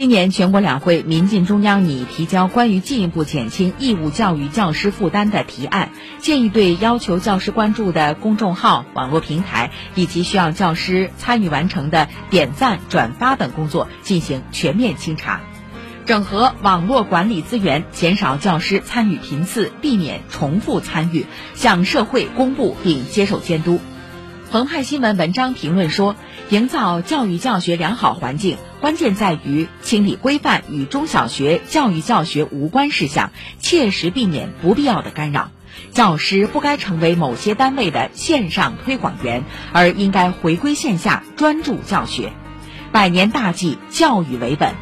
今年全国两会，民进中央拟提交关于进一步减轻义务教育教师负担的提案，建议对要求教师关注的公众号、网络平台以及需要教师参与完成的点赞、转发等工作进行全面清查，整合网络管理资源，减少教师参与频次，避免重复参与，向社会公布并接受监督。澎湃新闻文章评论说，营造教育教学良好环境，关键在于清理规范与中小学教育教学无关事项，切实避免不必要的干扰。教师不该成为某些单位的线上推广员，而应该回归线下，专注教学。百年大计，教育为本。